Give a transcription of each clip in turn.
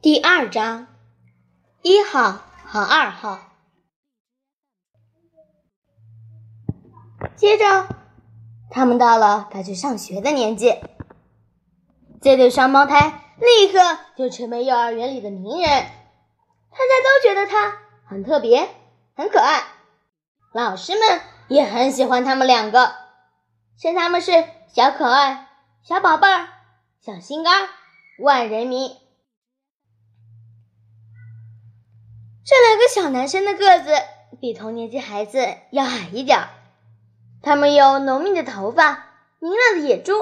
第二章，一号和二号。接着，他们到了该去上学的年纪。这对双胞胎立刻就成为幼儿园里的名人，大家都觉得他很特别、很可爱。老师们也很喜欢他们两个，称他们是小可爱、小宝贝儿、小心肝、万人迷。这这两个小男生的个子比同年级孩子要矮一点他们有浓密的头发，明亮的眼珠。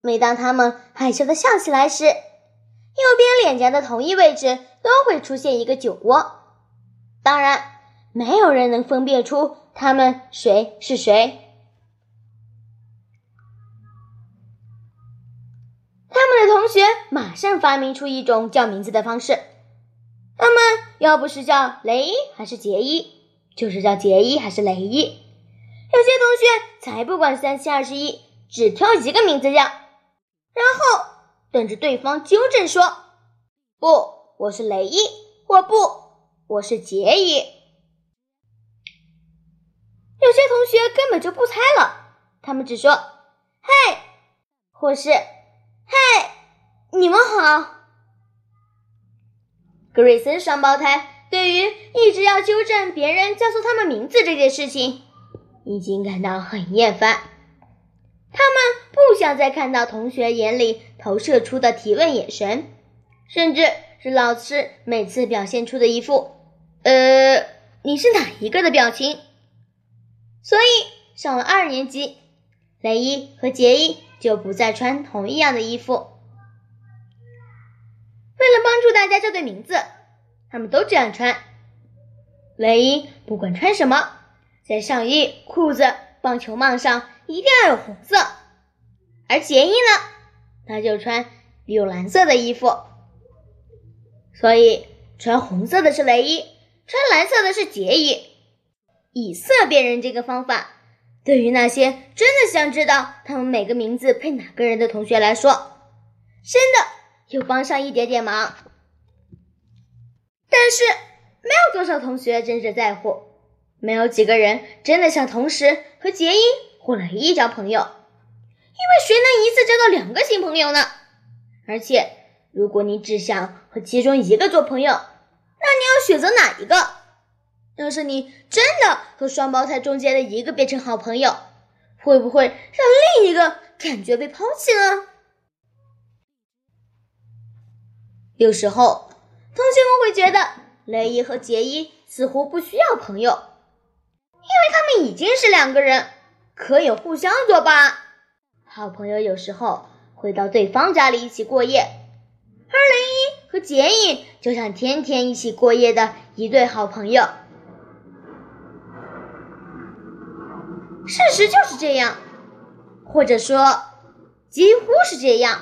每当他们害羞的笑起来时，右边脸颊的同一位置都会出现一个酒窝。当然，没有人能分辨出他们谁是谁。他们的同学马上发明出一种叫名字的方式。他们要不是叫雷伊还是杰伊，就是叫杰伊还是雷伊。有些同学才不管三七二十一，只挑一个名字叫，然后等着对方纠正说：“不，我是雷伊，我不，我是杰伊。”有些同学根本就不猜了，他们只说：“嘿，或是嘿，你们好。”格瑞森双胞胎对于一直要纠正别人叫错他们名字这件事情，已经感到很厌烦。他们不想再看到同学眼里投射出的提问眼神，甚至是老师每次表现出的一副“呃，你是哪一个”的表情。所以上了二年级，雷伊和杰伊就不再穿同一样的衣服。为了帮助大家叫对名字，他们都这样穿。雷伊不管穿什么，在上衣、裤子、棒球帽上一定要有红色；而杰伊呢，他就穿有蓝色的衣服。所以，穿红色的是雷伊，穿蓝色的是杰伊。以色辨人这个方法，对于那些真的想知道他们每个名字配哪个人的同学来说，真的。又帮上一点点忙，但是没有多少同学真正在乎，没有几个人真的想同时和杰伊或雷伊交朋友，因为谁能一次交到两个新朋友呢？而且，如果你只想和其中一个做朋友，那你要选择哪一个？要是你真的和双胞胎中间的一个变成好朋友，会不会让另一个感觉被抛弃呢？有时候，同学们会觉得雷伊和杰伊似乎不需要朋友，因为他们已经是两个人，可以互相作伴。好朋友有时候会到对方家里一起过夜，而雷伊和杰伊就像天天一起过夜的一对好朋友。事实就是这样，或者说，几乎是这样。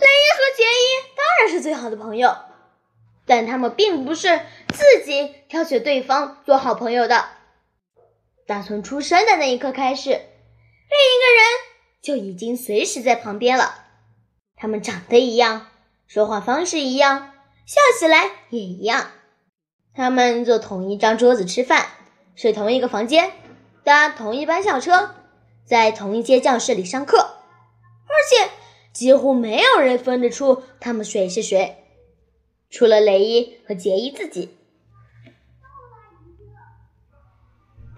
雷伊和杰伊当然是最好的朋友，但他们并不是自己挑选对方做好朋友的。打从出生的那一刻开始，另一个人就已经随时在旁边了。他们长得一样，说话方式一样，笑起来也一样。他们坐同一张桌子吃饭，睡同一个房间，搭同一班校车，在同一间教室里上课，而且。几乎没有人分得出他们谁是谁，除了雷伊和杰伊自己。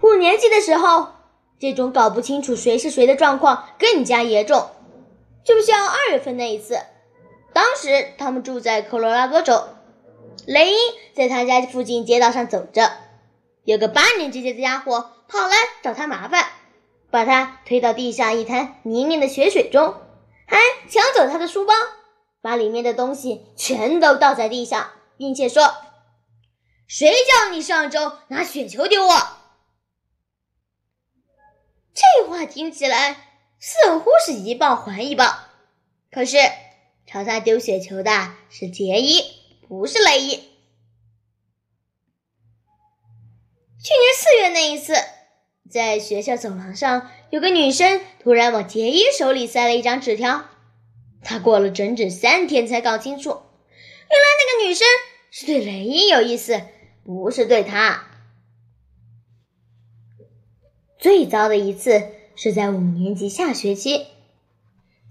五年级的时候，这种搞不清楚谁是谁的状况更加严重。就像二月份那一次，当时他们住在科罗拉多州，雷伊在他家附近街道上走着，有个八年级的家伙跑来找他麻烦，把他推到地上一滩泥泞的雪水中。还抢走他的书包，把里面的东西全都倒在地上，并且说：“谁叫你上周拿雪球丢我？”这话听起来似乎是一报还一报，可是朝他丢雪球的是杰伊，不是雷伊。去年四月那一次，在学校走廊上。有个女生突然往杰伊手里塞了一张纸条，她过了整整三天才搞清楚，原来那个女生是对雷伊有意思，不是对他。最糟的一次是在五年级下学期，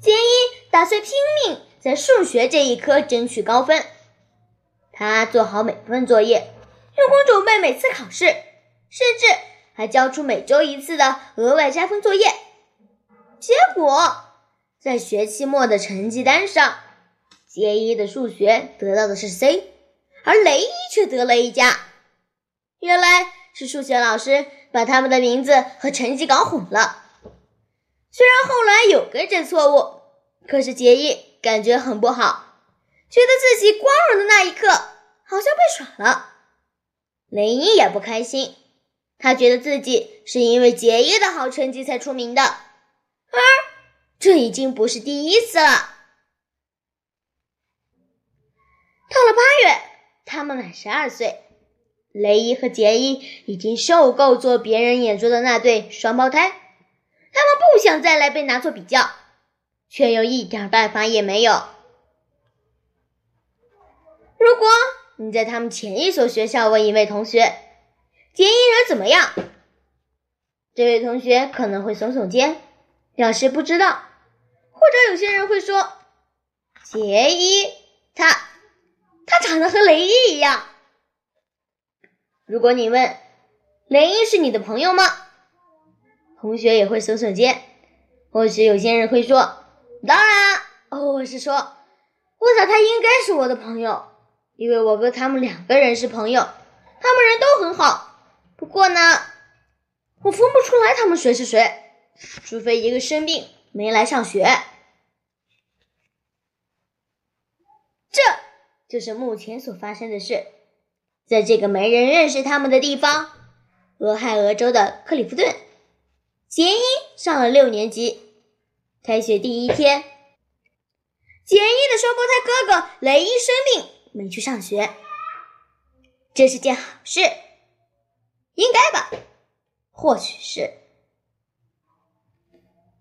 杰伊打算拼命在数学这一科争取高分。他做好每份作业，用功准备每次考试，甚至还交出每周一次的额外加分作业。结果，在学期末的成绩单上，杰伊的数学得到的是 C，而雷伊却得了一加。原来是数学老师。把他们的名字和成绩搞混了。虽然后来有更正错误，可是杰伊感觉很不好，觉得自己光荣的那一刻好像被耍了。雷伊也不开心，他觉得自己是因为杰伊的好成绩才出名的，而这已经不是第一次了。到了八月，他们满十二岁。雷伊和杰伊已经受够做别人眼中的那对双胞胎，他们不想再来被拿作比较，却又一点办法也没有。如果你在他们前一所学校问一位同学，杰伊人怎么样？这位同学可能会耸耸肩，表示不知道，或者有些人会说，杰伊他他长得和雷伊一样。如果你问雷伊是你的朋友吗？同学也会耸耸肩。或许有些人会说：“当然。”哦，我是说，我想他应该是我的朋友，因为我跟他们两个人是朋友，他们人都很好。不过呢，我分不出来他们谁是谁，除非一个生病没来上学。这就是目前所发生的事。在这个没人认识他们的地方，俄亥俄州的克里夫顿，杰伊上了六年级。开学第一天，杰伊的双胞胎哥哥雷伊生病，没去上学。这是件好事，应该吧？或许是。